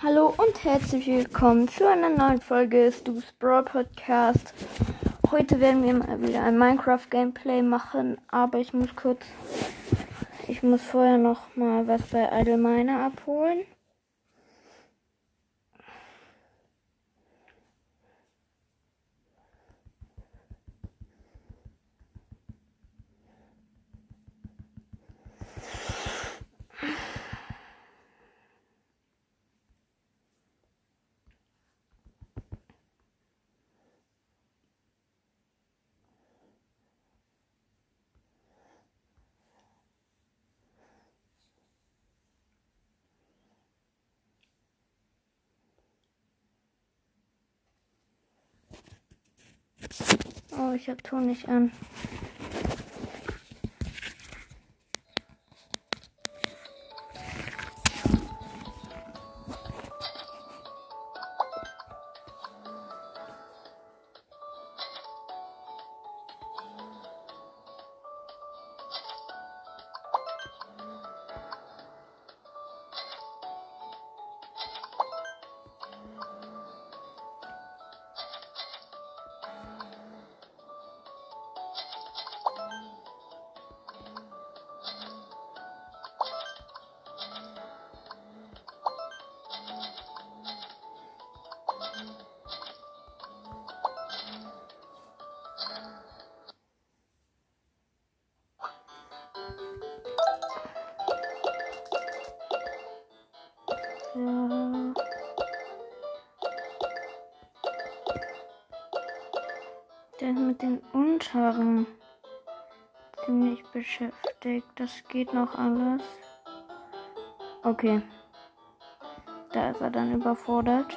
Hallo und herzlich willkommen zu einer neuen Folge Stu's Brawl Podcast. Heute werden wir mal wieder ein Minecraft Gameplay machen, aber ich muss kurz, ich muss vorher noch mal was bei Idle Miner abholen. Ich hab Ton nicht an. Unteren ziemlich beschäftigt. Das geht noch alles. Okay. Da ist er dann überfordert.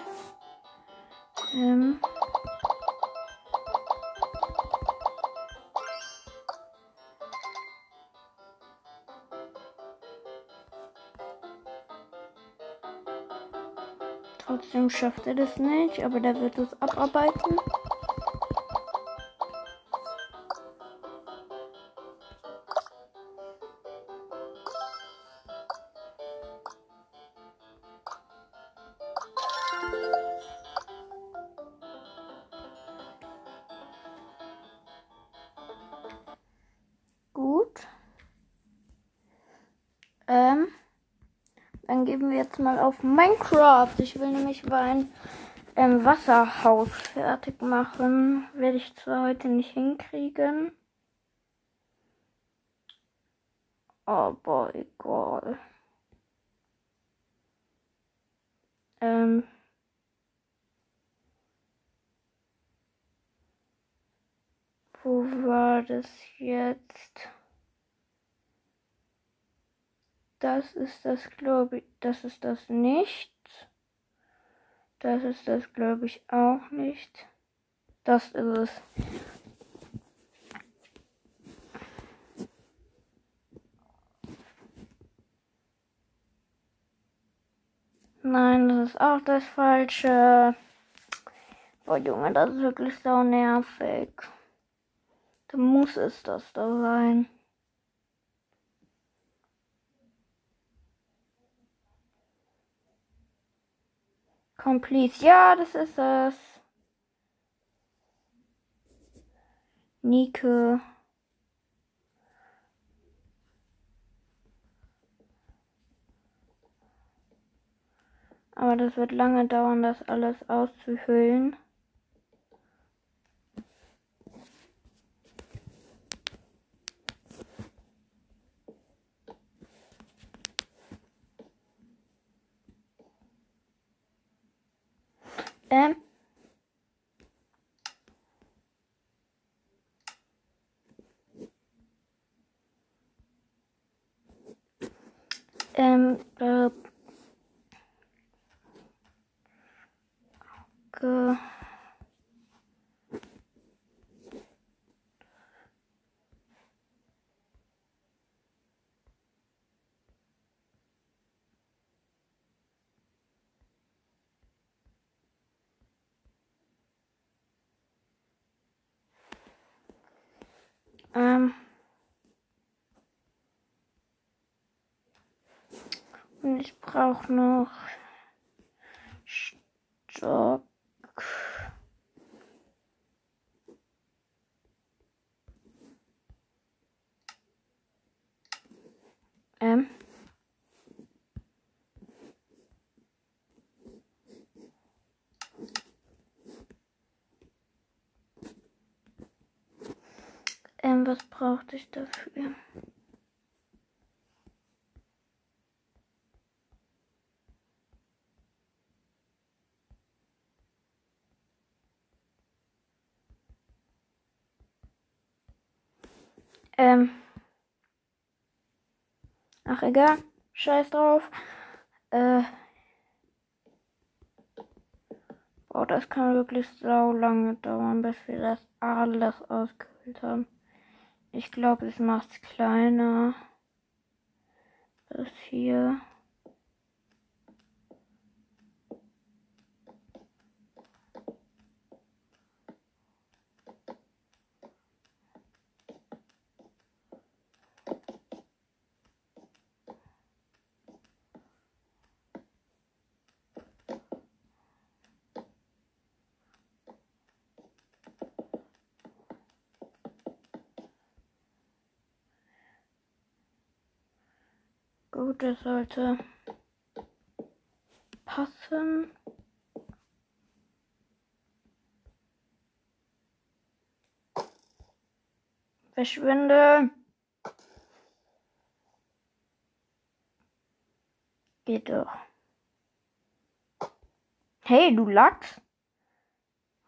Ähm. Trotzdem schafft er das nicht, aber der wird es abarbeiten. Dann geben wir jetzt mal auf Minecraft. Ich will nämlich mein ähm, Wasserhaus fertig machen. Werde ich zwar heute nicht hinkriegen. Aber egal. Ähm. Wo war das jetzt? Das ist das, glaube ich. Das ist das nicht. Das ist das, glaube ich, auch nicht. Das ist es. Nein, das ist auch das Falsche. Boah, Junge, das ist wirklich so nervig. Da muss es das da sein. Complete. Ja, das ist es. Nike. Aber das wird lange dauern, das alles auszuhüllen. Ähm. Ähm, äh, ge Ähm. Und ich brauche noch Stock. Ähm. Ähm, was brauchte ich dafür? Ähm. Ach, egal. Scheiß drauf. Äh. Boah, das kann wirklich so lange dauern, bis wir das alles ausgefüllt haben. Ich glaube, es macht es kleiner. Bis hier. Gut, das sollte passen. Verschwinde. Geht doch. Hey, du Lachs.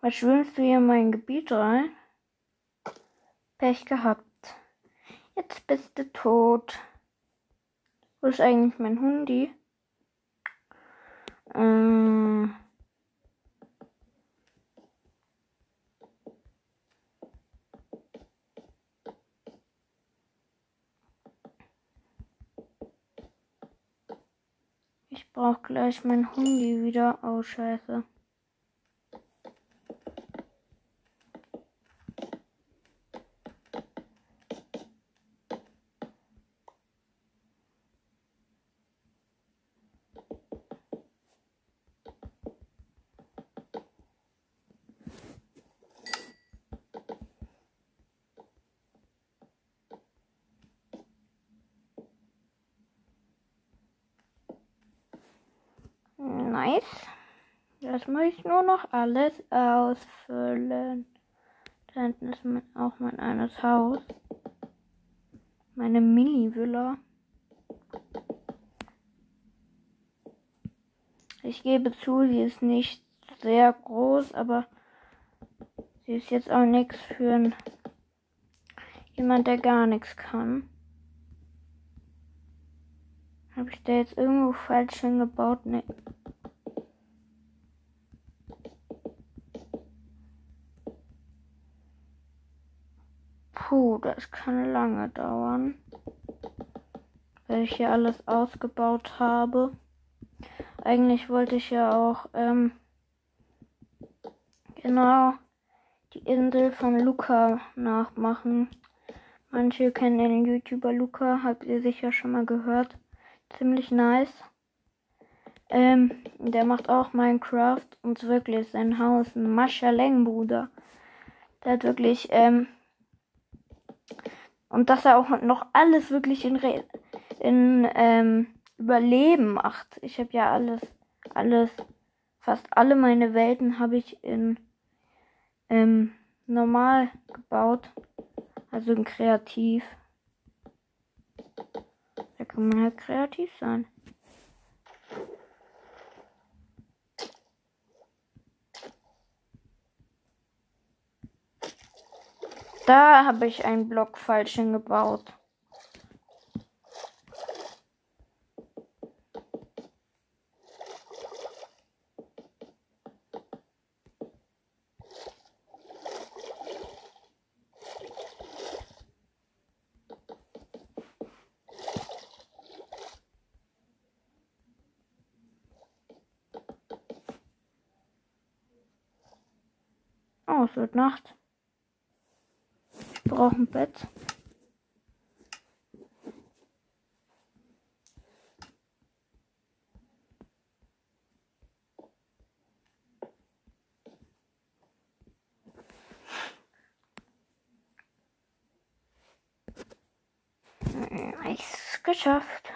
Was schwimmst du hier in mein Gebiet rein? Pech gehabt. Jetzt bist du tot. Wo ist eigentlich mein Hundi? Ähm. Ich brauche gleich mein Hundi wieder. Oh, scheiße. Nice. Jetzt muss nur noch alles ausfüllen. Da hinten ist mein, auch mein eines Haus. Meine Mini-Villa. Ich gebe zu, sie ist nicht sehr groß, aber sie ist jetzt auch nichts für jemand, der gar nichts kann. Habe ich da jetzt irgendwo falsch hingebaut? Nee. Das kann lange dauern. Weil ich hier alles ausgebaut habe. Eigentlich wollte ich ja auch, ähm, genau, die Insel von Luca nachmachen. Manche kennen den YouTuber Luca, habt ihr sicher schon mal gehört ziemlich nice. Ähm, der macht auch Minecraft und wirklich sein Haus ein Maschaleng, Bruder. Der hat wirklich, ähm, und dass er auch noch alles wirklich in, Re in ähm, Überleben macht. Ich habe ja alles, alles, fast alle meine Welten habe ich in ähm, normal gebaut. Also in kreativ. Da kann man halt kreativ sein. Da habe ich einen Block falsch hingebaut. Oh, es wird Nacht brauche ein Bett. Hm, geschafft.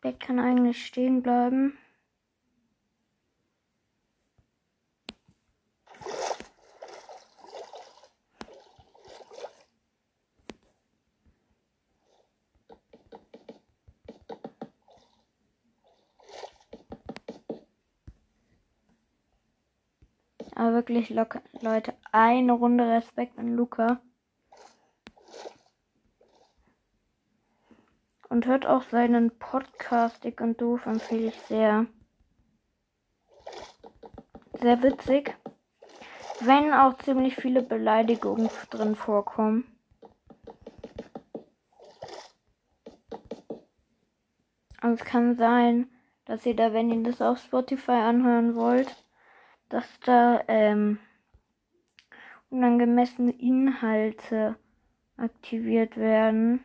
Bett kann eigentlich stehen bleiben. Wirklich locker, Leute, eine Runde Respekt an Luca. Und hört auch seinen Podcast Dick und Doof empfehle ich sehr. Sehr witzig. Wenn auch ziemlich viele Beleidigungen drin vorkommen. Und es kann sein, dass ihr da, wenn ihr das auf Spotify anhören wollt, dass da ähm, unangemessene Inhalte aktiviert werden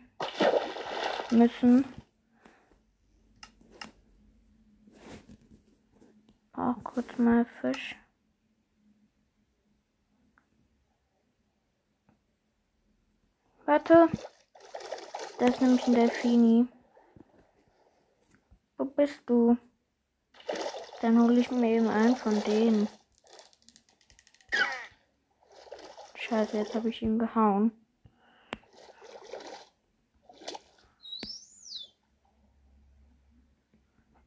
müssen. Auch kurz mal Fisch. Warte. Das ist nämlich ein Delfini. Wo bist du? Dann hole ich mir eben einen von denen. Scheiße, jetzt habe ich ihn gehauen.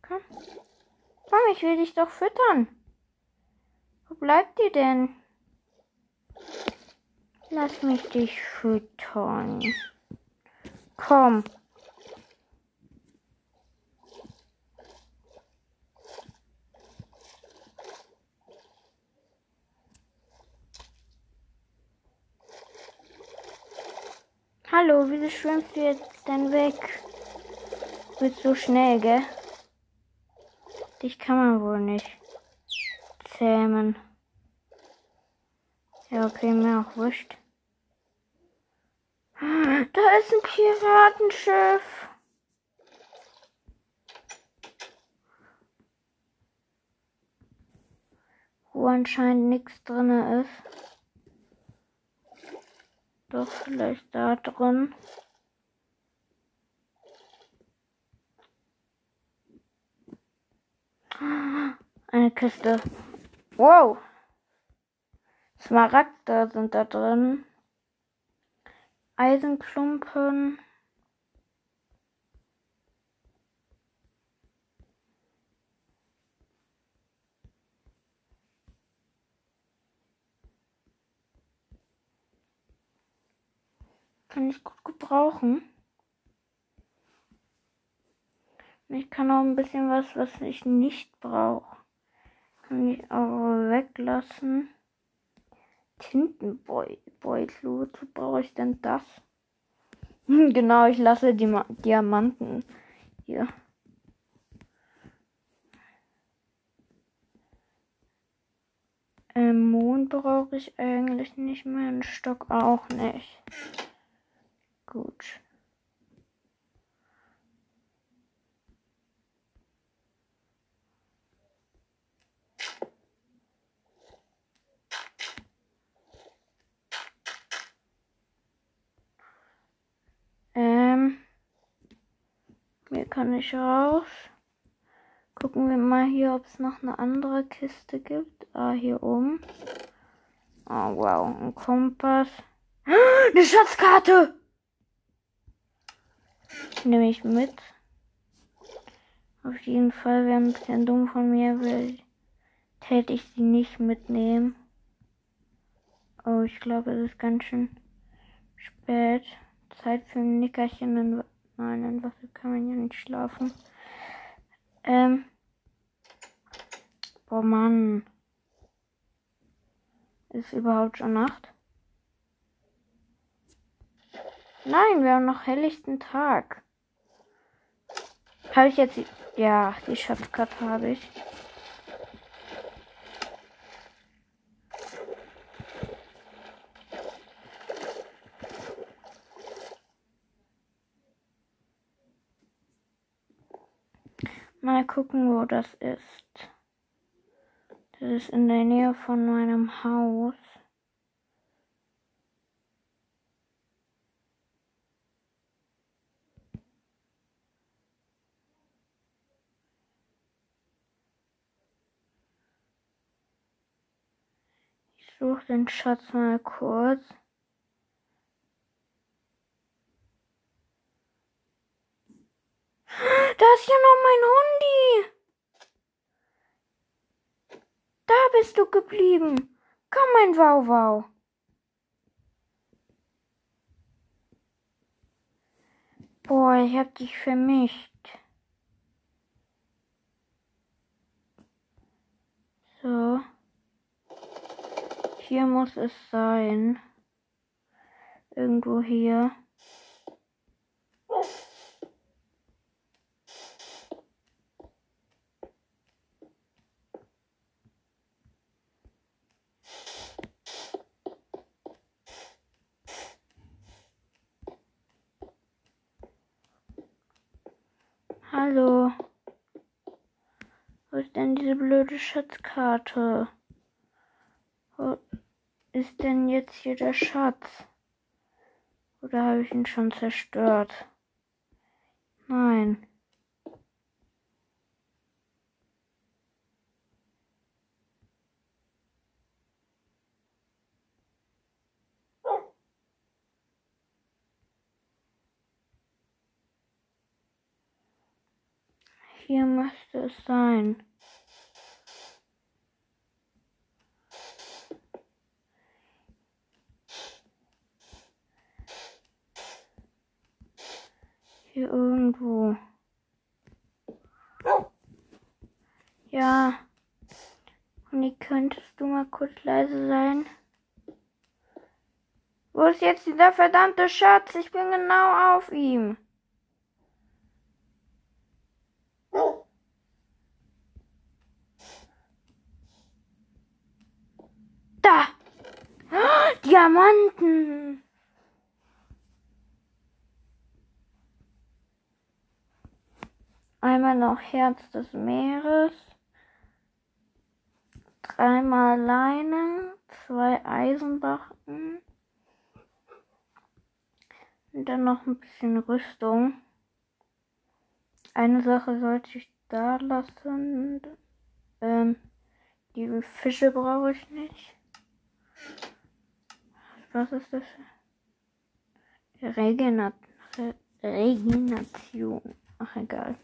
Komm. Komm, ich will dich doch füttern. Wo bleibt ihr denn? Lass mich dich füttern. Komm. Hallo, wieso schwimmst du jetzt denn weg? Du bist so schnell, gell? Dich kann man wohl nicht zähmen. Ja, okay, mir auch wurscht. Da ist ein Piratenschiff. Wo anscheinend nichts drin ist. Doch vielleicht da drin. Eine Kiste. Wow. Smaragde sind da drin. Eisenklumpen. Kann ich gut gebrauchen. Ich kann auch ein bisschen was, was ich nicht brauche. Kann ich auch weglassen. Tintenbeutel. Wozu brauche ich denn das? genau, ich lasse die Ma Diamanten hier. Ähm, Mond brauche ich eigentlich nicht mehr, einen Stock auch nicht. Gut. Ähm, hier kann ich raus. Gucken wir mal hier, ob es noch eine andere Kiste gibt. Ah, hier oben. Oh, wow. Ein Kompass. Eine Schatzkarte! Nehme ich mit. Auf jeden Fall wäre ein bisschen dumm von mir, weil täte ich sie nicht mitnehmen. Oh, ich glaube, es ist ganz schön spät. Zeit für ein Nickerchen. Nein, in Wasser kann man ja nicht schlafen. Ähm. Boah, Mann. Ist überhaupt schon Nacht? Nein, wir haben noch helllichten Tag. Habe ich jetzt. Die, ja, die Schatzkarte habe ich. Mal gucken, wo das ist. Das ist in der Nähe von meinem Haus. Den Schatz mal kurz. Da ist ja noch mein Hundi. Da bist du geblieben. Komm, mein Wauwau. Boah, ich hab dich vermischt. So. Hier muss es sein. Irgendwo hier. Hallo. Wo ist denn diese blöde Schatzkarte? Wo ist denn jetzt hier der Schatz? Oder habe ich ihn schon zerstört? Nein. Hier müsste es sein. Hier irgendwo. Ja. Und könntest du mal kurz leise sein? Wo ist jetzt dieser verdammte Schatz? Ich bin genau auf ihm. Da! Oh, Diamanten! Einmal noch Herz des Meeres. Dreimal Leine. Zwei Eisenbachen. Und dann noch ein bisschen Rüstung. Eine Sache sollte ich da lassen. Ähm, die Fische brauche ich nicht. Was ist das? Regenat Re Regeneration. Ach, egal.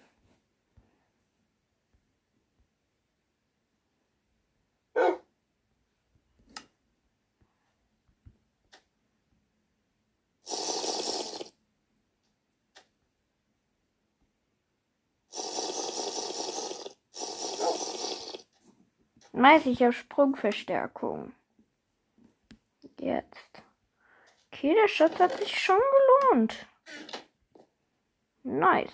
Nice, ich habe Sprungverstärkung. Jetzt. Okay, der Schatz hat sich schon gelohnt. Nice.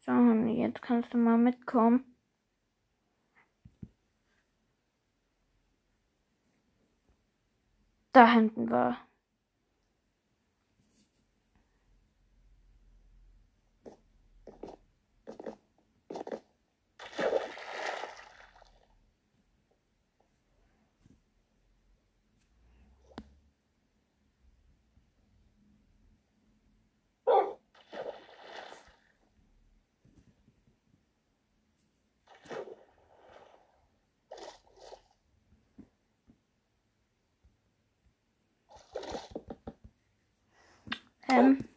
So, jetzt kannst du mal mitkommen. Da hinten war. Ähm.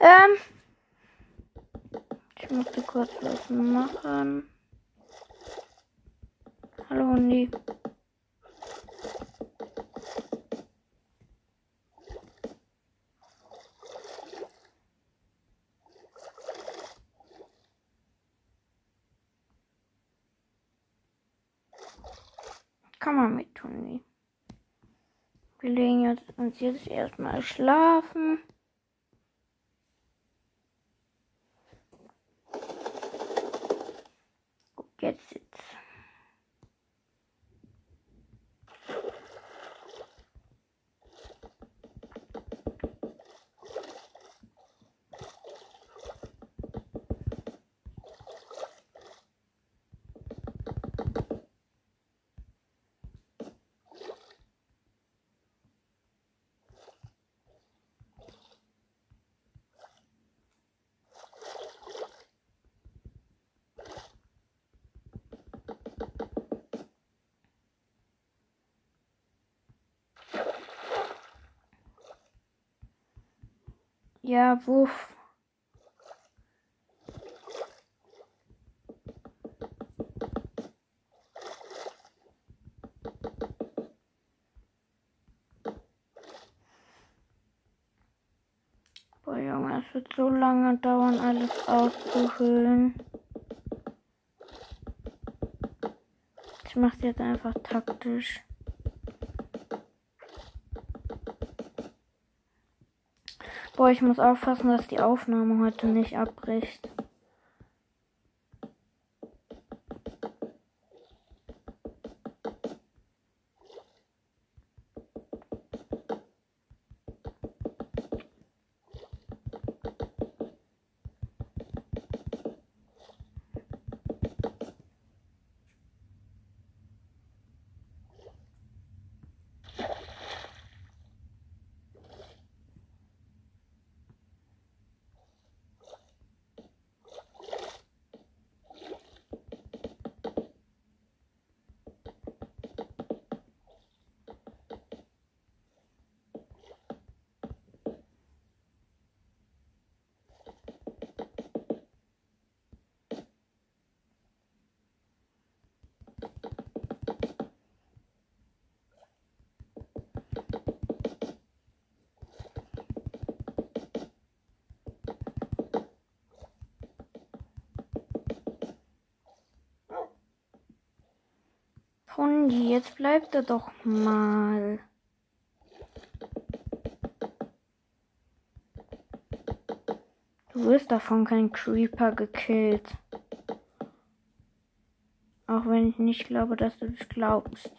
Ähm. Ich musste kurz was machen. Hallo Hundi. Kann man mit Hundi. Wir legen jetzt, uns jetzt erstmal schlafen. Jetzt sitzt. Ja, wuff. Boah, Junge, es wird so lange dauern, alles auszuhöhlen. Ich mach's jetzt einfach taktisch. Boah, ich muss aufpassen, dass die Aufnahme heute nicht abbricht. Hundi, jetzt bleibt er doch mal. Du wirst davon kein Creeper gekillt. Auch wenn ich nicht glaube, dass du das glaubst.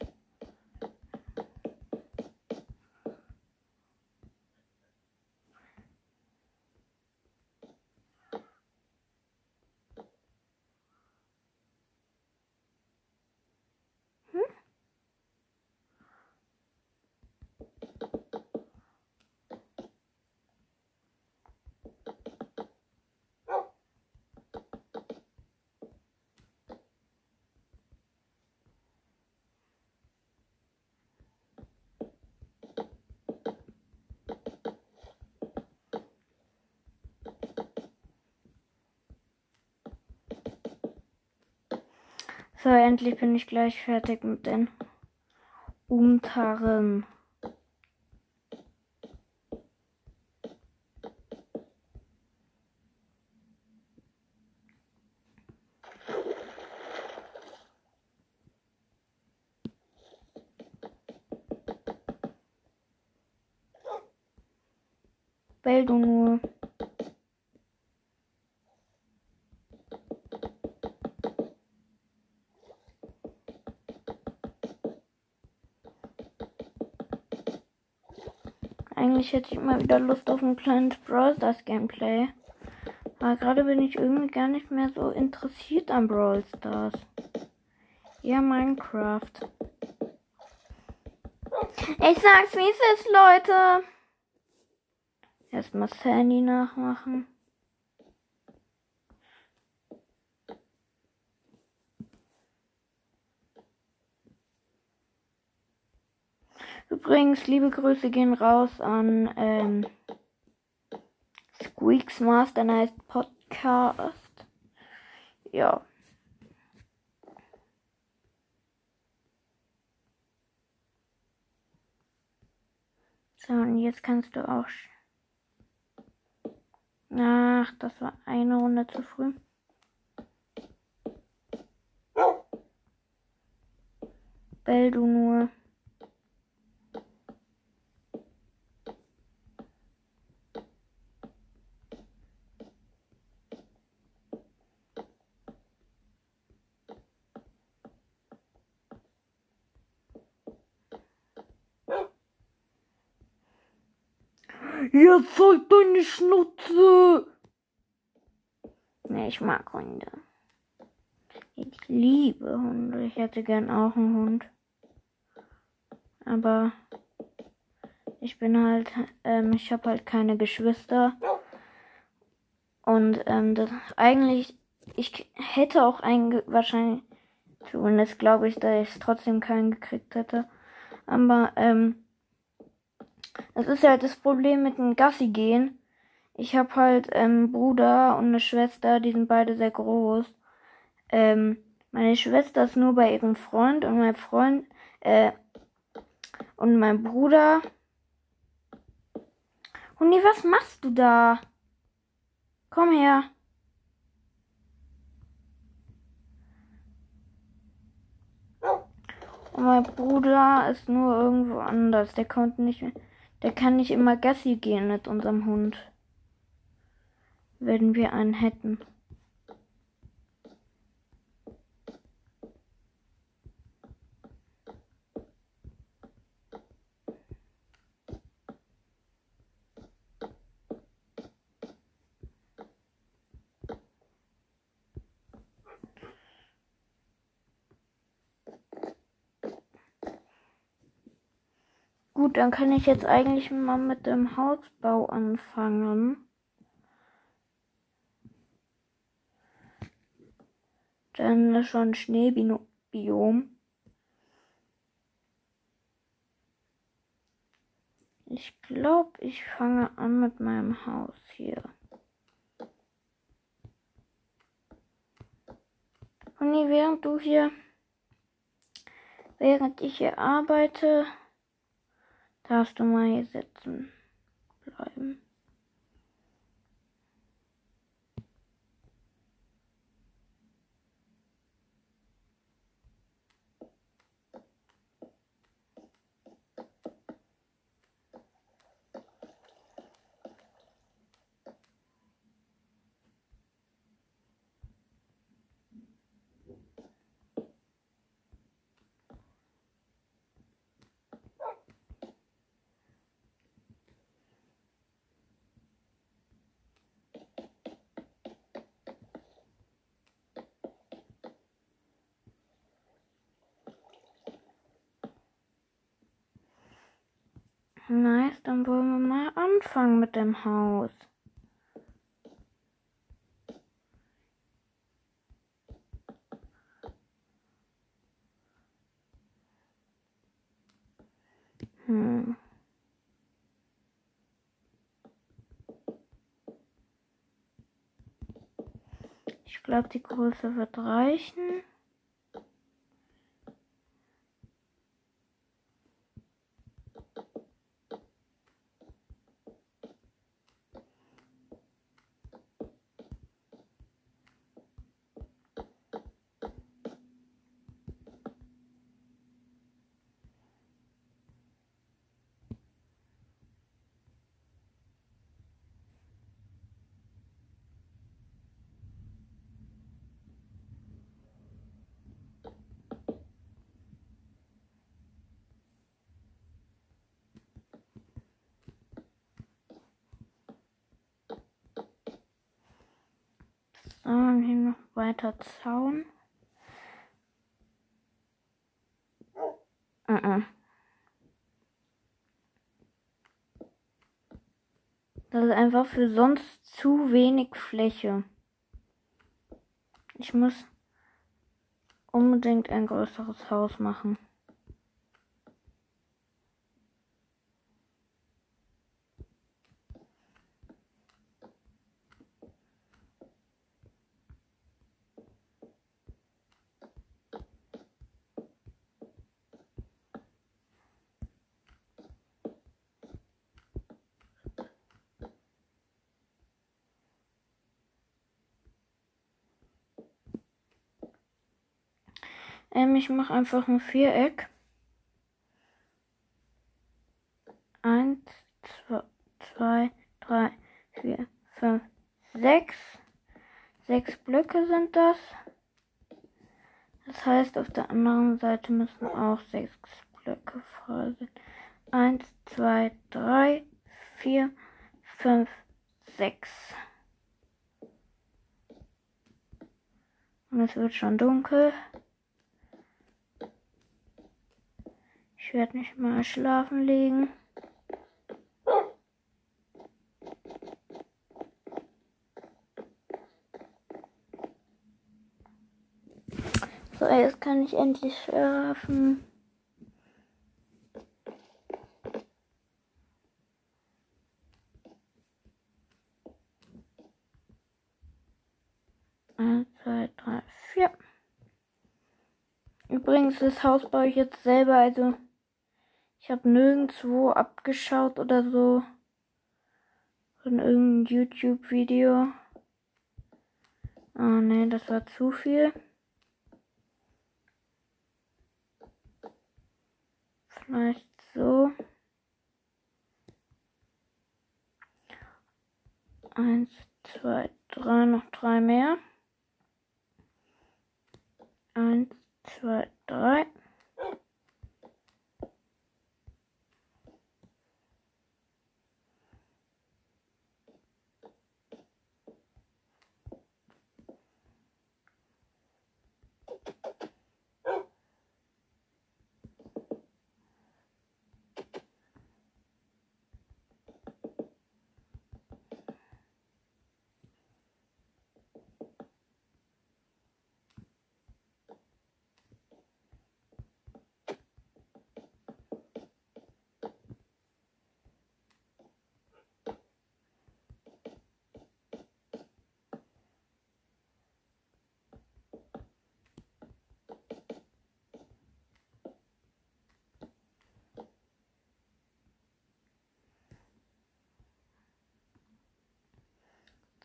So, endlich bin ich gleich fertig mit den unteren. Bell du nur. Eigentlich hätte ich mal wieder Lust auf ein kleines Brawl Stars Gameplay. Aber gerade bin ich irgendwie gar nicht mehr so interessiert an Brawl Stars. Ja, Minecraft. Ich sag's wie es ist, Leute. Erstmal Sandy nachmachen. Übrigens, liebe Grüße gehen raus an ähm, Squeaks Master Nice Podcast. ja. So, und jetzt kannst du auch. Ach, das war eine Runde zu früh. Bell du nur. Jetzt halt deine Schnutze! Ne, ich mag Hunde. Ich liebe Hunde. Ich hätte gern auch einen Hund. Aber ich bin halt, ähm, ich habe halt keine Geschwister. Und ähm, das eigentlich, ich hätte auch einen, wahrscheinlich, zumindest glaube ich, dass ich trotzdem keinen gekriegt hätte. Aber ähm, das ist halt das Problem mit dem Gassi gehen. Ich habe halt einen Bruder und eine Schwester, die sind beide sehr groß. Ähm, meine Schwester ist nur bei ihrem Freund und mein Freund, äh, und mein Bruder. Huni, was machst du da? Komm her. Und mein Bruder ist nur irgendwo anders. Der kommt nicht mehr. Der kann nicht immer Gassi gehen mit unserem Hund. Wenn wir einen hätten. Gut, dann kann ich jetzt eigentlich mal mit dem Hausbau anfangen. Dann ist schon Schneebiom. Ich glaube, ich fange an mit meinem Haus hier. Und während du hier, während ich hier arbeite, Darfst du mal hier sitzen bleiben? Nice, dann wollen wir mal anfangen mit dem Haus. Hm. Ich glaube, die Größe wird reichen. Und hier noch weiter Zaun. Uh -uh. Das ist einfach für sonst zu wenig Fläche. Ich muss unbedingt ein größeres Haus machen. Ähm, ich mache einfach ein Viereck. Eins, zwei, zwei, drei, vier, fünf, sechs. Sechs Blöcke sind das. Das heißt, auf der anderen Seite müssen auch sechs Blöcke frei sein. Eins, zwei, drei, vier, fünf, sechs. Und es wird schon dunkel. Ich werde nicht mal schlafen legen. So, jetzt kann ich endlich schlafen. Eins, zwei, drei, vier. Übrigens, das Haus baue ich jetzt selber, also habe nirgendwo abgeschaut oder so von irgendeinem YouTube-Video. Oh ne, das war zu viel. Vielleicht so. Eins, zwei, drei, noch drei mehr. Eins, zwei, drei.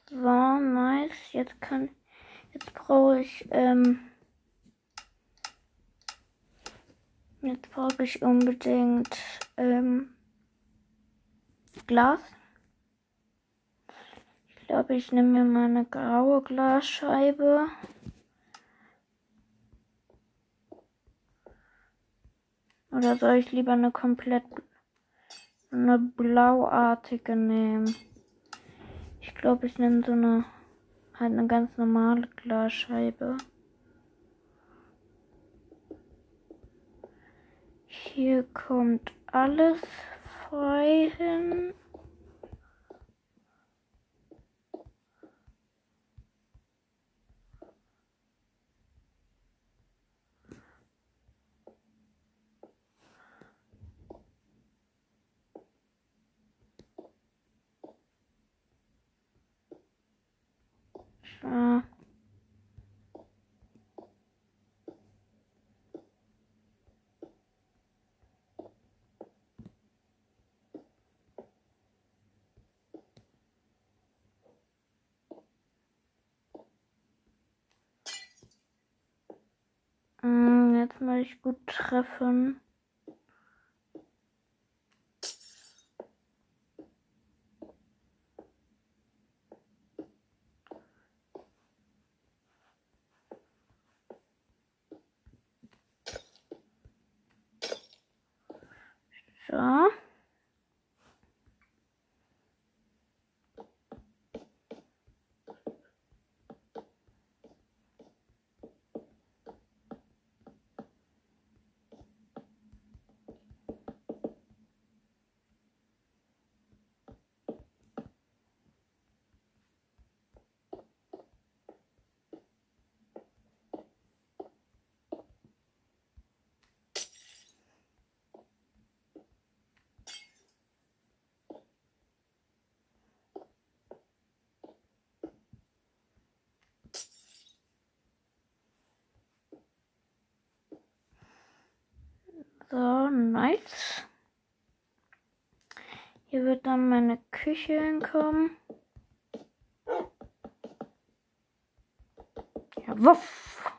So, nice. Jetzt kann. Jetzt brauche ich. Ähm, jetzt brauche ich unbedingt ähm, Glas. Ich glaube, ich nehme mir mal eine graue Glasscheibe. Oder soll ich lieber eine komplett eine blauartige nehmen? Ich glaube, ich nehme so eine halt eine ganz normale Glasscheibe. Hier kommt alles frei hin. Mm, Jetzt muss ich gut treffen. so nice. Hier wird dann meine Küche hinkommen. Ja, wuff.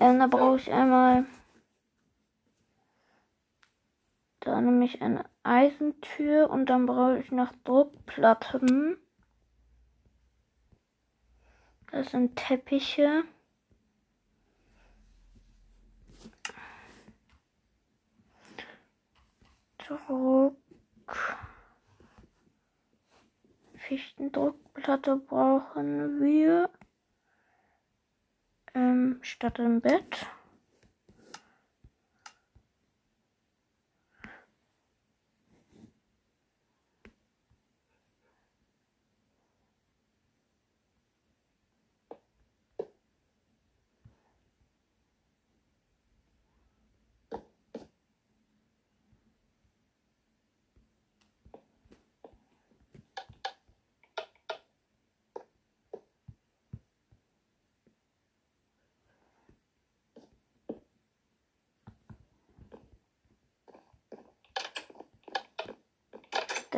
Ähm, da brauche ich einmal da nämlich eine Eisentür und dann brauche ich noch Druckplatten. Das sind Teppiche. Druck. Fichtendruckplatte brauchen wir. Ähm, statt im Bett.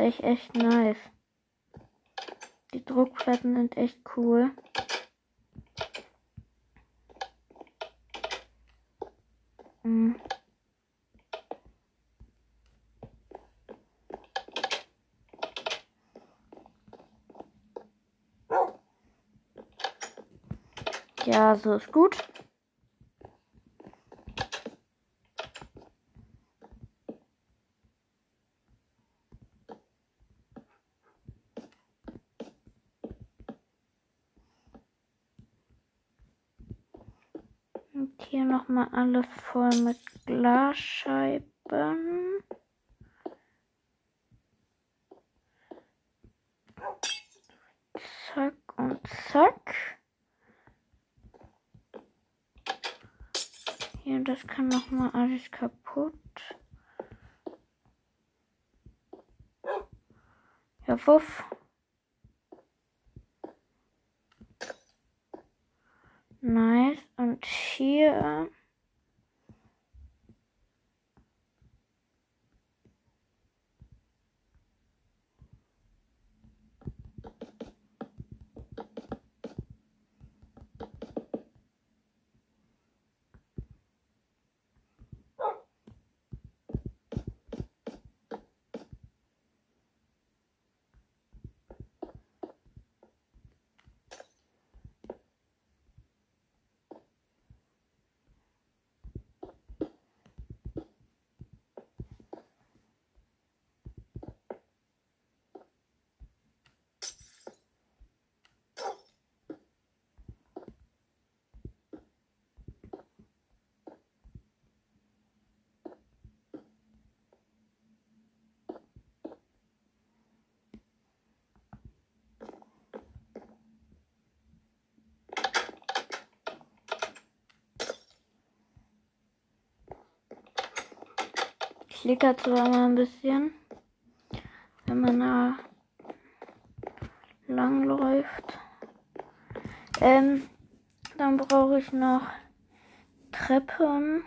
Echt, echt nice. Die Druckplatten sind echt cool. Mhm. Ja, so ist gut. Hier nochmal alles voll mit Glasscheiben. Zack und zack. Hier, das kann nochmal alles kaputt. Ja, wuff. Nice. Und hier. Klickert zwar mal ein bisschen, wenn man da lang läuft. Ähm, dann brauche ich noch Treppen.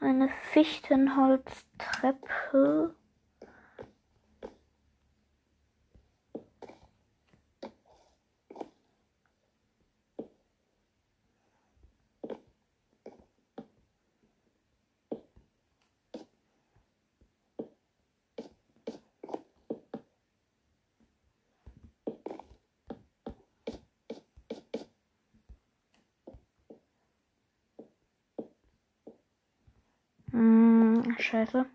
Eine Fichtenholztreppe. Scheiße.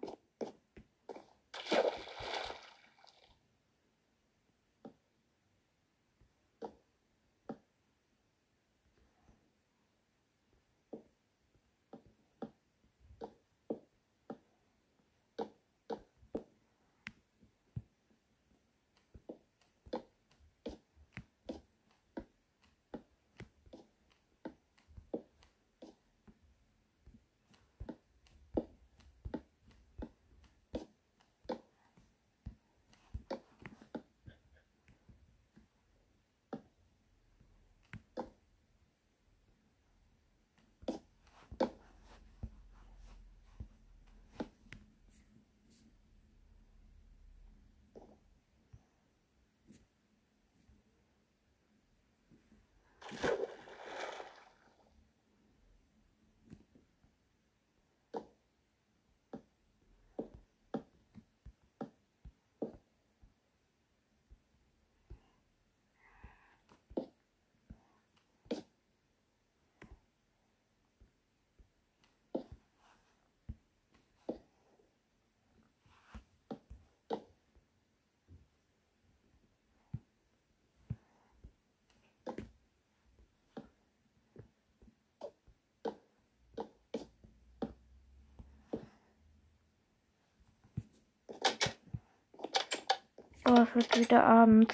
Oh, es wird wieder Abend.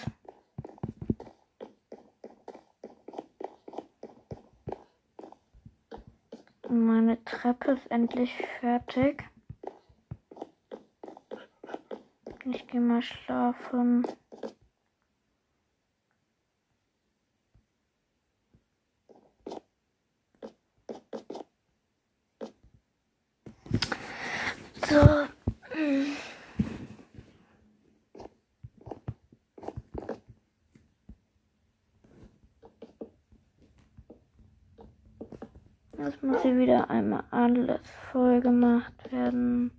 Meine Treppe ist endlich fertig. Ich gehe mal schlafen. So. Jetzt muss hier wieder einmal alles voll gemacht werden.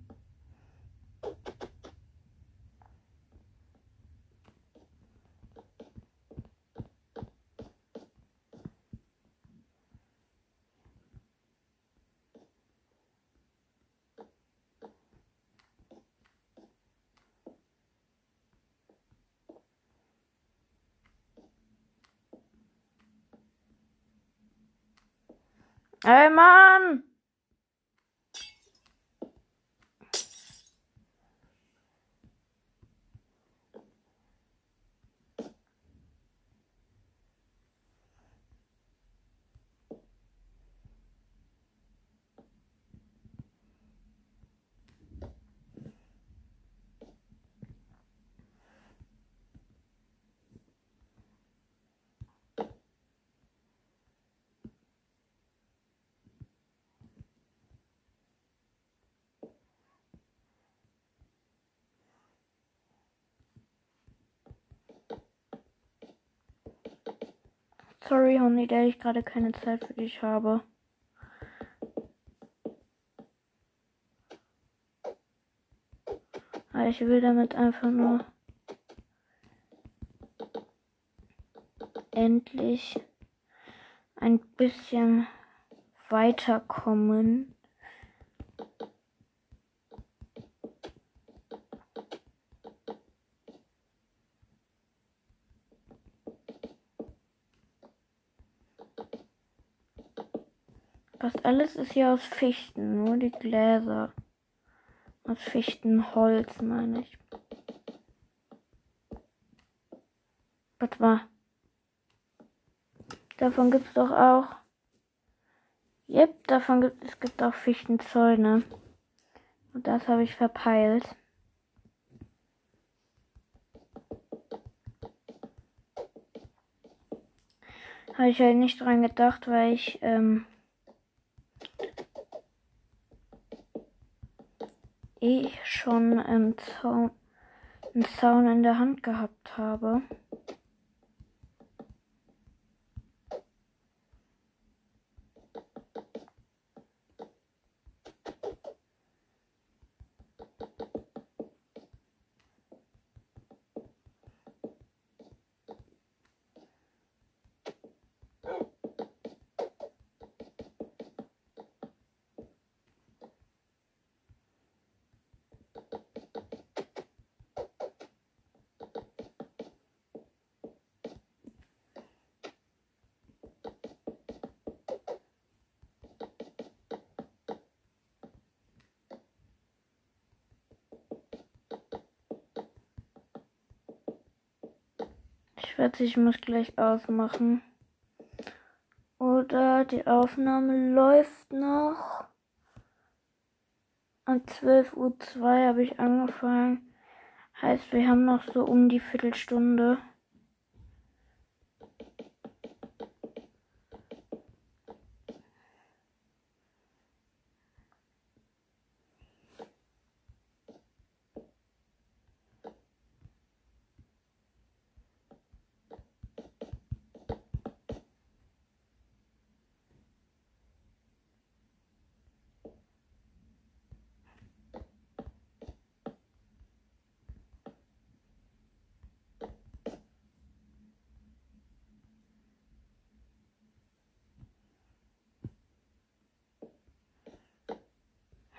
Ey, Mann! Sorry, Honey, da ich gerade keine Zeit für dich habe. Aber ich will damit einfach nur endlich ein bisschen weiterkommen. Fast alles ist hier aus Fichten, nur die Gläser. Aus Fichtenholz, meine ich. Warte mal. Davon gibt es doch auch. Yep, davon gibt es gibt auch Fichtenzäune. Und das habe ich verpeilt. Habe ich halt nicht dran gedacht, weil ich ähm, schon einen Zaun, einen Zaun in der Hand gehabt habe. Werde ich muss gleich ausmachen. Oder die Aufnahme läuft noch. Um 12.02 Uhr habe ich angefangen. Heißt, wir haben noch so um die Viertelstunde.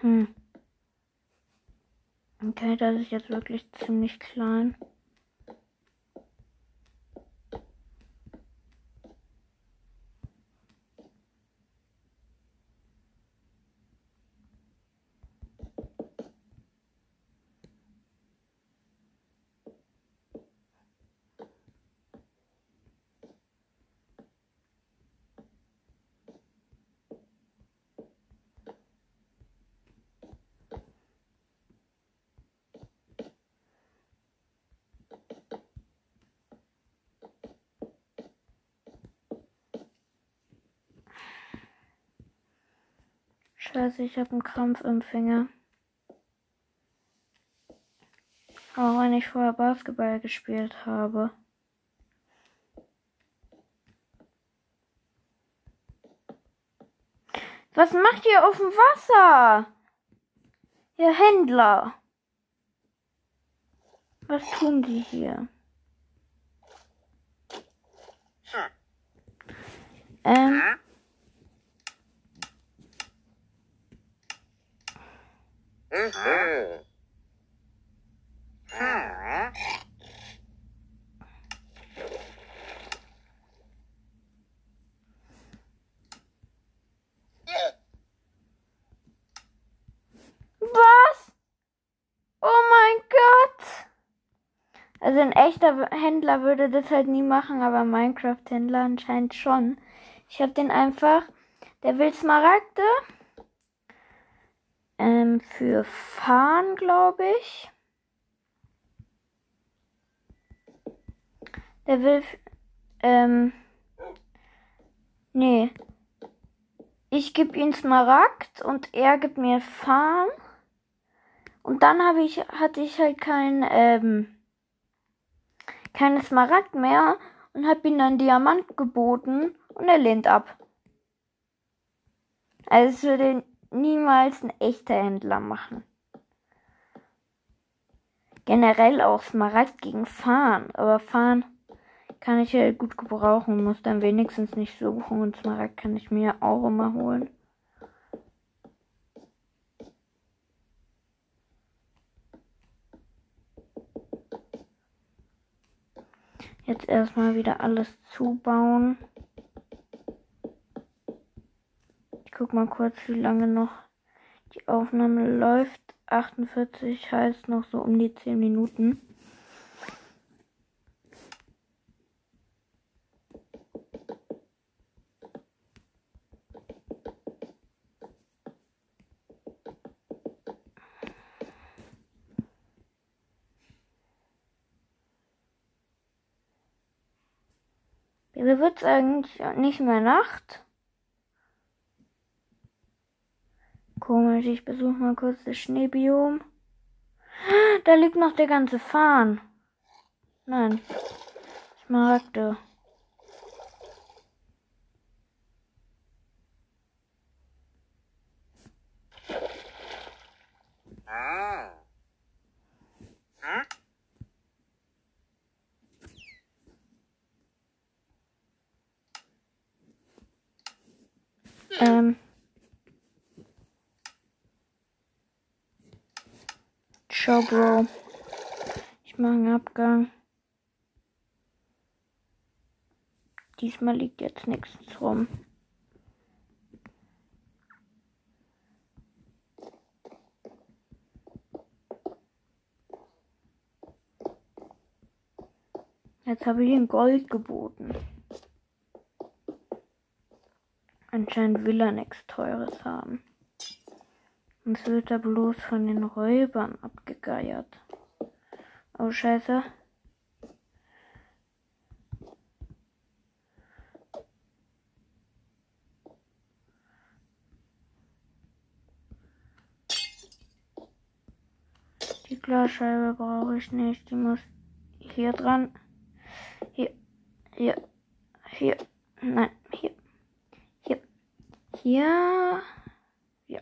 Hm. Okay, das ist jetzt wirklich ziemlich klein. Scheiße, ich habe einen Krampf im Finger. Auch wenn ich vorher Basketball gespielt habe. Was macht ihr auf dem Wasser? Ihr Händler. Was tun die hier? Ähm. Was? Oh mein Gott. Also ein echter Händler würde das halt nie machen, aber Minecraft-Händler anscheinend schon. Ich habe den einfach, der will Smaragde ähm, für Fahren, glaube ich. Der will, ähm, nee. Ich gebe ihm Smaragd und er gibt mir Fahren. Und dann habe ich, hatte ich halt kein, ähm, keine Smaragd mehr und habe ihm dann Diamant geboten und er lehnt ab. Also würde niemals ein echter Händler machen. Generell auch Smaragd gegen Fahren, aber Fahren kann ich ja gut gebrauchen, muss dann wenigstens nicht suchen und Smaragd kann ich mir auch immer holen. Jetzt erstmal wieder alles zubauen. Ich guck mal kurz, wie lange noch die Aufnahme läuft. 48 heißt noch so um die 10 Minuten. Wieso wird es eigentlich nicht mehr Nacht? Komisch, ich besuche mal kurz das Schneebiom. Da liegt noch der ganze Farn. Nein. Smaragde. Ähm. Ciao, Bro. Ich mache einen Abgang. Diesmal liegt jetzt nichts rum. Jetzt habe ich ihm Gold geboten. Anscheinend will er nichts Teures haben. Sonst wird er bloß von den Räubern abgegeiert. Oh Scheiße. Die Glasscheibe brauche ich nicht. Die muss hier dran. Hier. Hier. Hier. Nein, hier. Hier. Hier. Ja.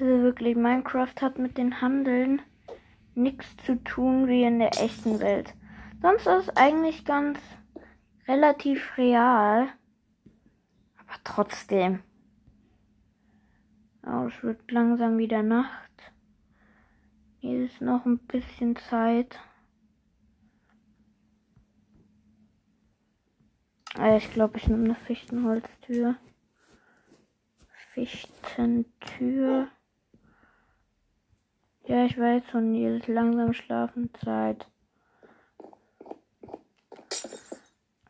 Also wirklich, Minecraft hat mit den Handeln nichts zu tun wie in der echten Welt. Sonst ist es eigentlich ganz relativ real. Aber trotzdem. Oh, es wird langsam wieder Nacht. Hier ist noch ein bisschen Zeit. Ah, ich glaube, ich nehme eine Fichtenholztür. Fichtentür. Ja, ich weiß schon, jetzt langsam Schlafenzeit.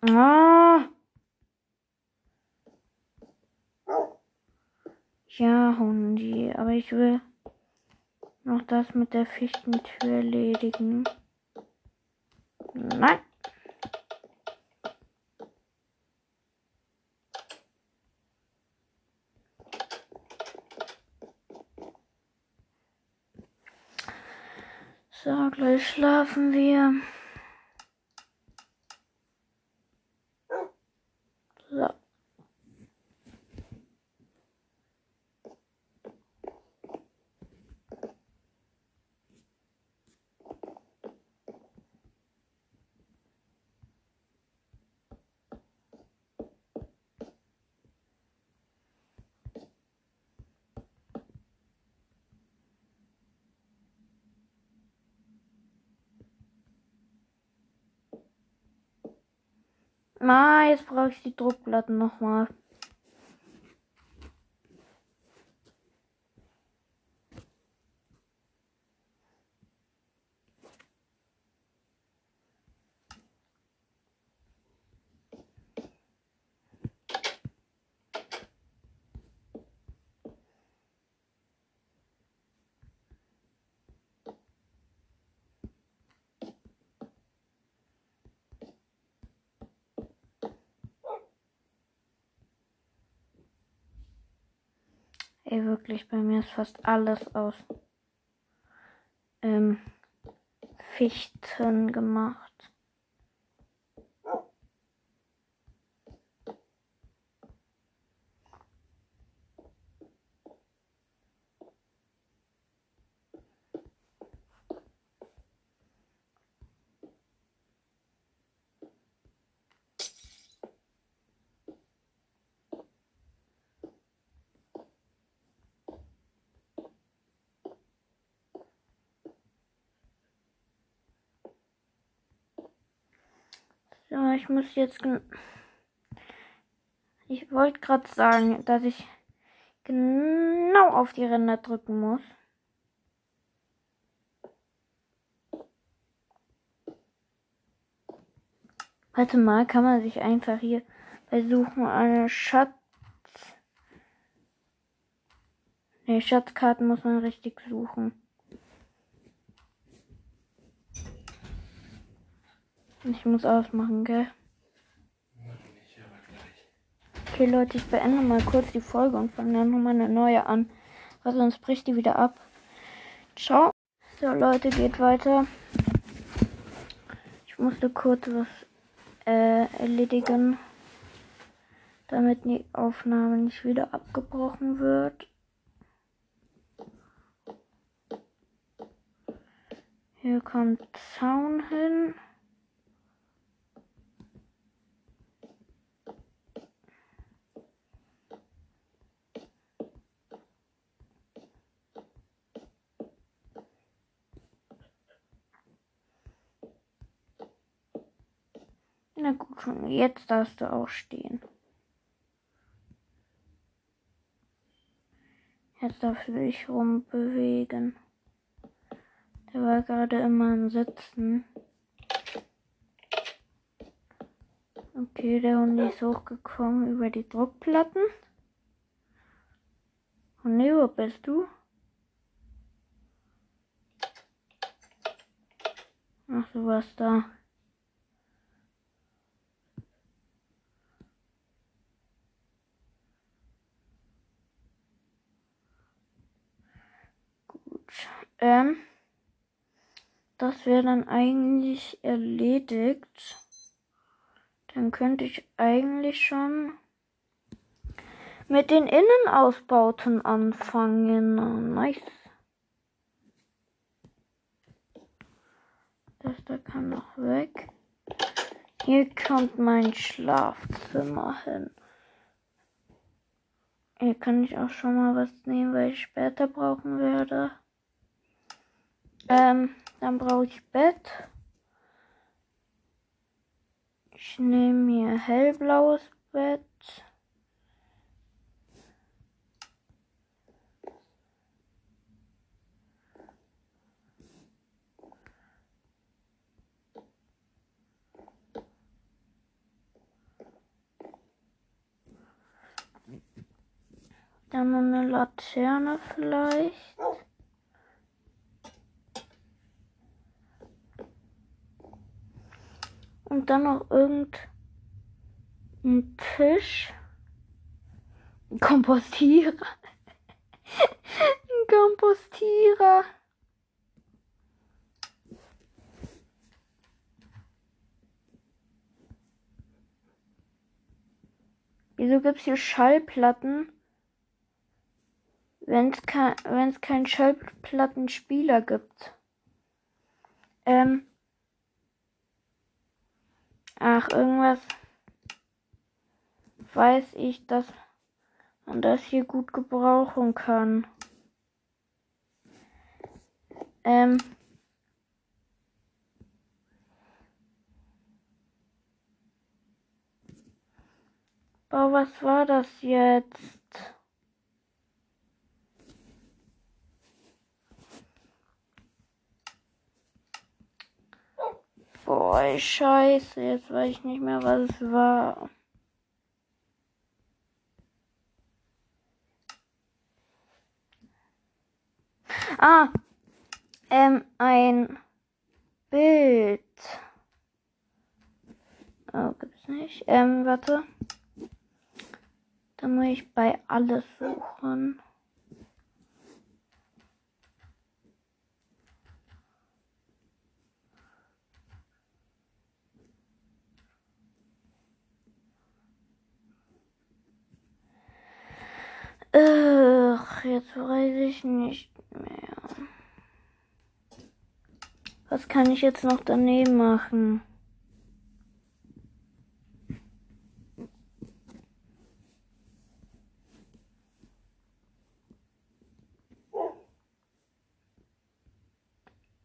Ah! Ja, Hundi, aber ich will noch das mit der Fichtentür erledigen. Nein. So, gleich schlafen wir. So. Na, jetzt brauche ich die Druckplatten nochmal. Ey, wirklich, bei mir ist fast alles aus ähm, Fichten gemacht. So, ich muss jetzt. Ich wollte gerade sagen, dass ich genau auf die Ränder drücken muss. Warte mal, kann man sich einfach hier bei Suchen eine Schatz. Ne, Schatzkarten muss man richtig suchen. Ich muss ausmachen, gell? Okay, Leute, ich beende mal kurz die Folge und fange dann nochmal eine neue an. Weil sonst bricht die wieder ab. Ciao. So, Leute, geht weiter. Ich musste kurz was äh, erledigen, damit die Aufnahme nicht wieder abgebrochen wird. Hier kommt Zaun hin. Na gut, schon jetzt darfst du auch stehen. Jetzt darfst du dich rumbewegen. Der war gerade immer im Sitzen. Okay, der Hund ist hochgekommen über die Druckplatten. Und nee, wo bist du? Ach, du warst da. Ähm, das wäre dann eigentlich erledigt. Dann könnte ich eigentlich schon mit den Innenausbauten anfangen. Nice. Das da kann noch weg. Hier kommt mein Schlafzimmer hin. Hier kann ich auch schon mal was nehmen, weil ich später brauchen werde. Ähm, dann brauche ich Bett. Ich nehme mir hellblaues Bett. Dann eine Laterne vielleicht. Und dann noch irgendein Tisch. Ein Kompostierer. ein Kompostierer. Wieso gibt es hier Schallplatten, wenn es kein, wenn's keinen Schallplattenspieler gibt? Ähm. Ach, irgendwas weiß ich, dass man das hier gut gebrauchen kann. Ähm. Oh, was war das jetzt? Boah, scheiße, jetzt weiß ich nicht mehr, was es war. Ah, ähm, ein Bild. Oh, gibt's nicht. Ähm, warte. Dann muss ich bei alles suchen. Ach, jetzt weiß ich nicht mehr. Was kann ich jetzt noch daneben machen?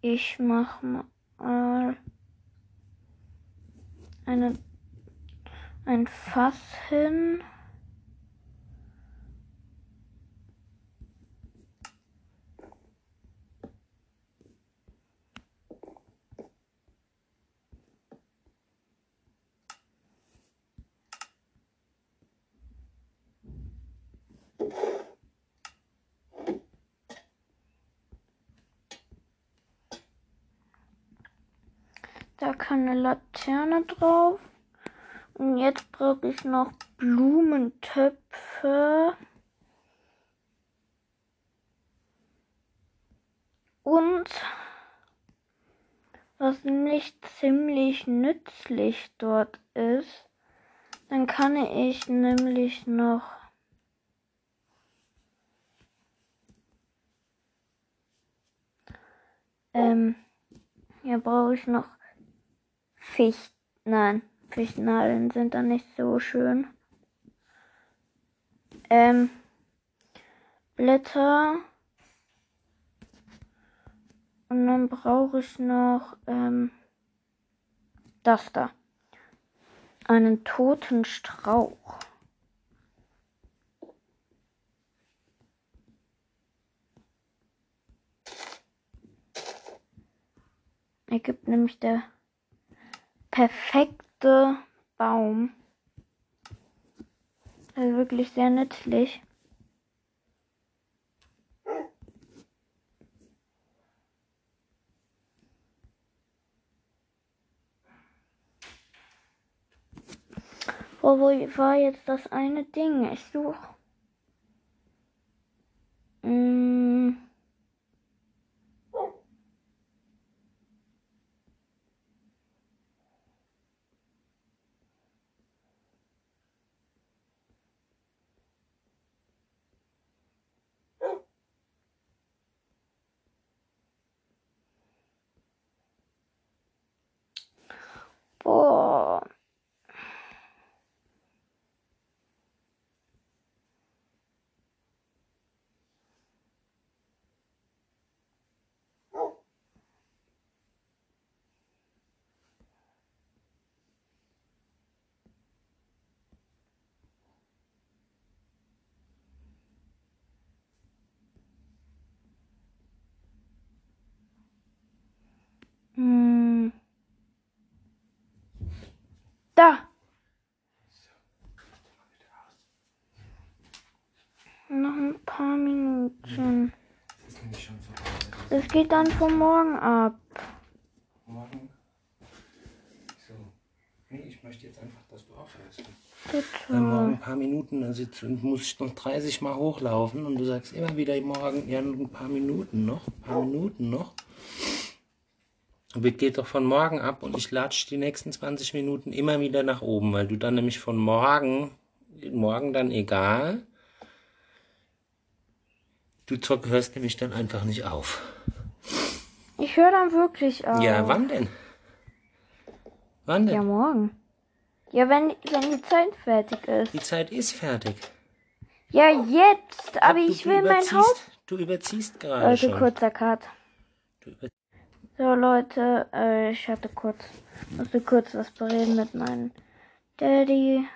Ich mach mal eine, ein Fass hin. Da kann Laterne drauf. Und jetzt brauche ich noch Blumentöpfe. Und was nicht ziemlich nützlich dort ist, dann kann ich nämlich noch ähm, hier brauche ich noch Fichten. Nein, Fichtennadeln sind dann nicht so schön. Ähm, Blätter. Und dann brauche ich noch ähm, das da. Einen toten Strauch. Ergibt nämlich der perfekte Baum. Also wirklich sehr nützlich. Wo, wo war jetzt das eine Ding? Ich suche. Mmh. Boah. Da. Noch ein paar Minuten. Das geht dann von morgen ab. Morgen. So. Nee, ich möchte jetzt einfach, dass du aufhörst. Bitte. Weil morgen ein paar Minuten, dann sitzt, und muss ich noch 30 Mal hochlaufen und du sagst immer wieder morgen, ja, ein paar Minuten noch, ein paar Minuten noch. Und es geht doch von morgen ab und ich latsch die nächsten 20 Minuten immer wieder nach oben, weil du dann nämlich von morgen, morgen dann egal, du hörst nämlich dann einfach nicht auf. Ich höre dann wirklich auf. Ja, wann denn? Wann denn? Ja, morgen. Ja, wenn, wenn die Zeit fertig ist. Die Zeit ist fertig. Ja, jetzt. Aber Du- ich will mein Haus. Du überziehst gerade Leute, schon. kurzer Cut. Du So, Leute, äh, ich hatte kurz, musste kurz was bereden mit meinem Daddy.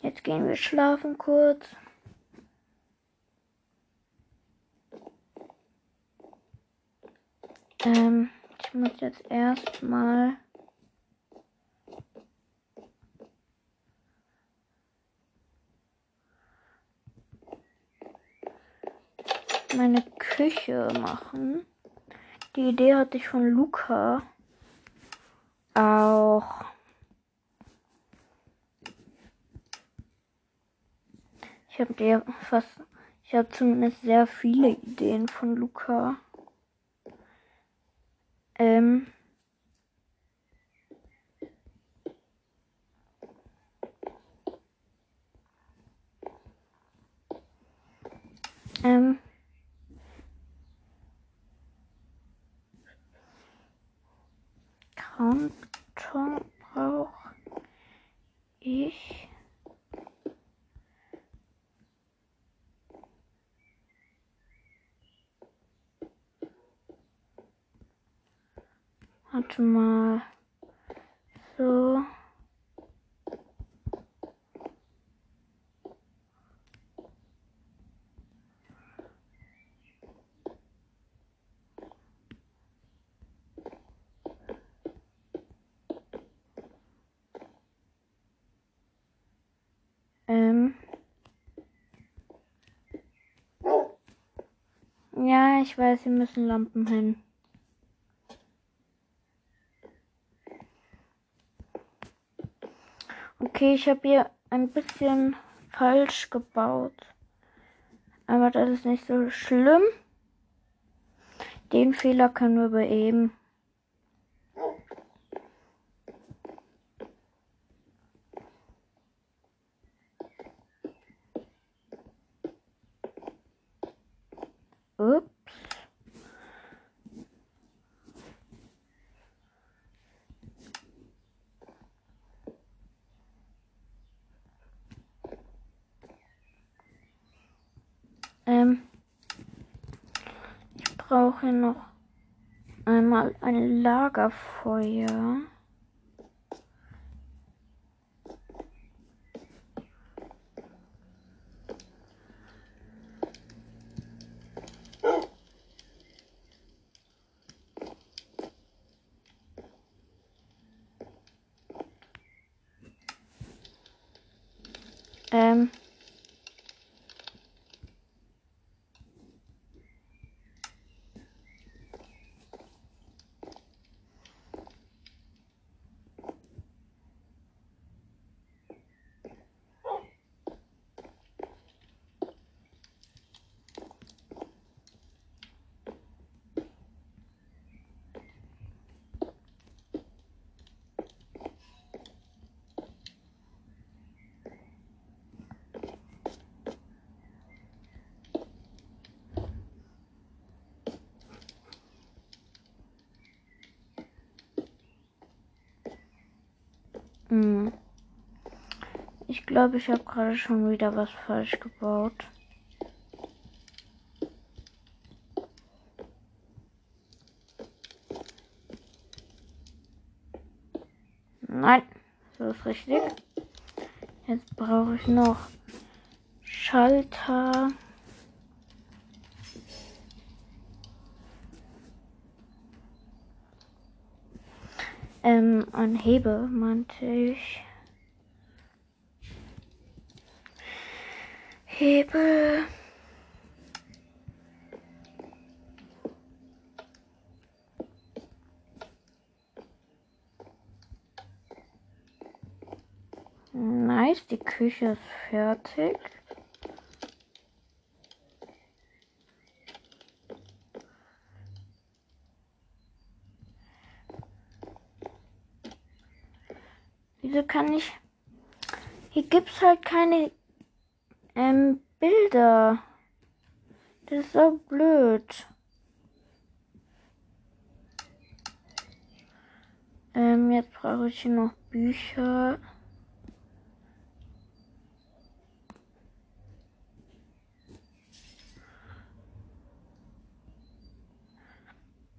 Jetzt gehen wir schlafen kurz. Ähm, ich muss jetzt erstmal meine Küche machen. Die Idee hatte ich von Luca. Auch. Ich habe dir fast. Ich habe zumindest sehr viele Ideen von Luca. Ähm. Karton brauche ich. Warte mal. So. Ähm. Ja, ich weiß, hier müssen Lampen hin. Okay, ich habe hier ein bisschen falsch gebaut. Aber das ist nicht so schlimm. Den Fehler können wir beheben. Ups. Ähm, noch einmal ein Lagerfeuer. Ähm. Ich glaube, ich habe gerade schon wieder was falsch gebaut. Nein, so ist richtig. Jetzt brauche ich noch Schalter. Ähm, ein Hebel, meinte ich. Hebel. Nice, die Küche ist fertig. Wieso kann ich... Hier gibt's halt keine ähm, Bilder. Das ist so blöd. Ähm, jetzt brauche ich hier noch Bücher.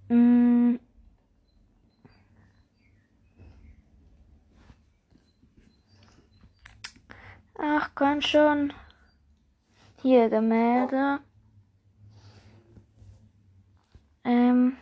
Mm. Ach, komm schon. Hier Gemälde. Ähm.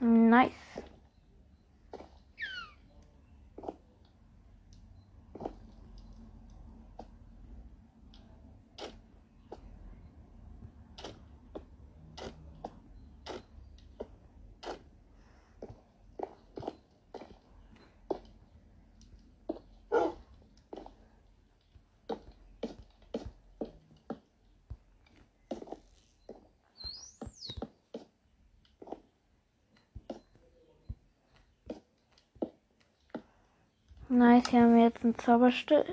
Nice. Nice, hier haben wir jetzt einen Zaubertisch.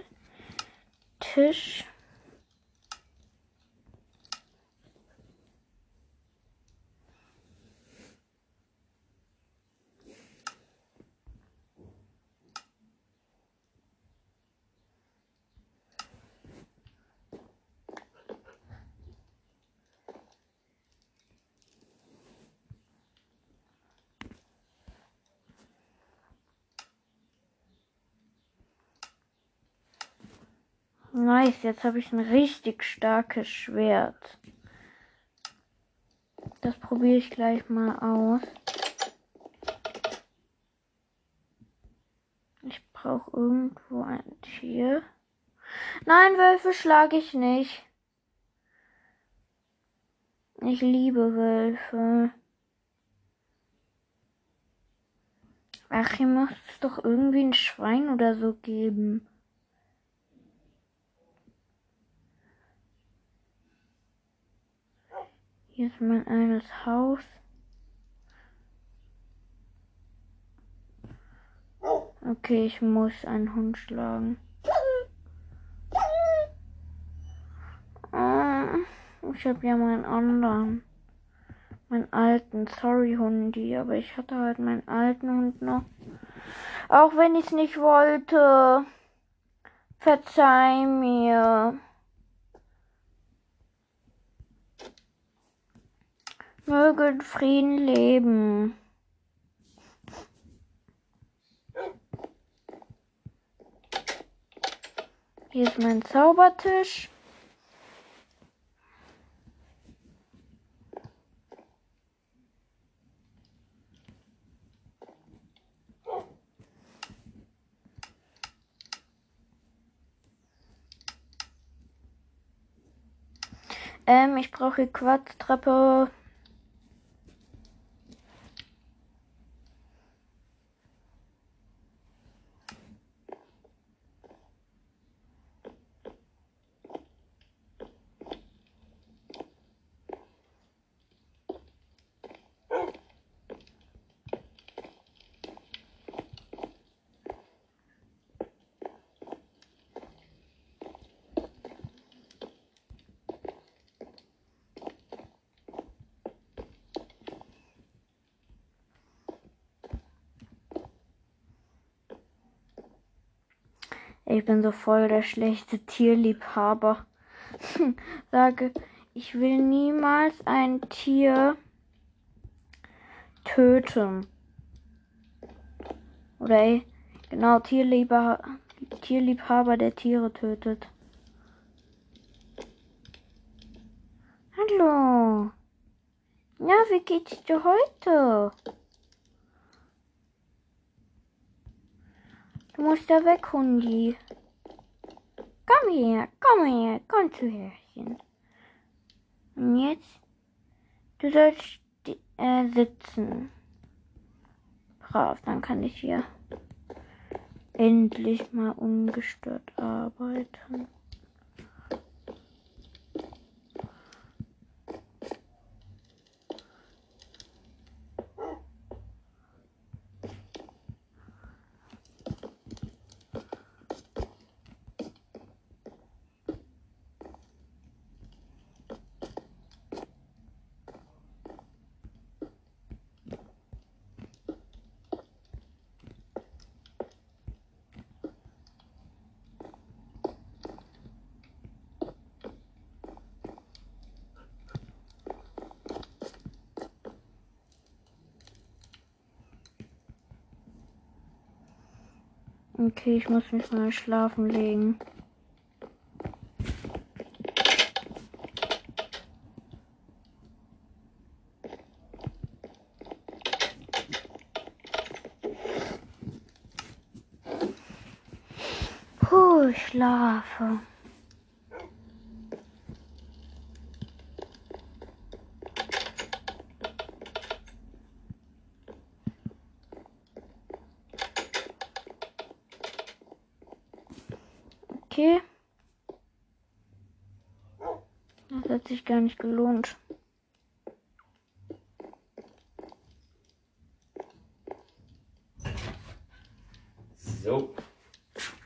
Nice, jetzt habe ich ein richtig starkes Schwert. Das probiere ich gleich mal aus. Ich brauche irgendwo ein Tier. Nein, Wölfe schlage ich nicht. Ich liebe Wölfe. Ach, hier muss es doch irgendwie ein Schwein oder so geben. Hier ist mein eines Haus. Okay, ich muss einen Hund schlagen. Ah, ich habe ja meinen anderen. Meinen alten. Sorry, Hundi. Aber ich hatte halt meinen alten Hund noch. Auch wenn ich es nicht wollte. Verzeih mir. Möge in Frieden leben. Hier ist mein Zaubertisch. Ähm, ich brauche Quadtreppe. Ich bin so voll der schlechte Tierliebhaber. Sage, ich will niemals ein Tier töten. Oder ey, genau, Tierliebhaber, Tierliebhaber, der Tiere tötet. Hallo. Ja, wie geht's dir heute? Du musst da weg, Hundi. Komm her, komm her, komm zu Herrchen. Und jetzt? Du sollst äh, sitzen. Brav, dann kann ich hier endlich mal ungestört arbeiten. Okay, ich muss mich mal schlafen legen. Puh, ich schlafe. Hat sich gar nicht gelohnt. So.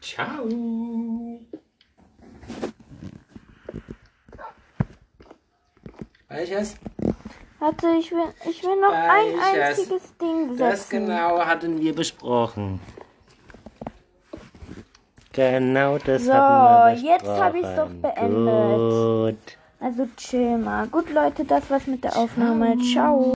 Ciao. Welches? Warte, ich will, ich will noch ein Welches? einziges Ding Das setzen. genau hatten wir besprochen. Genau das So, hatten wir jetzt besprochen. hab ich's doch beendet. Gut. Also chill mal. Gut, Leute, das war's mit der Aufnahme. Ciao.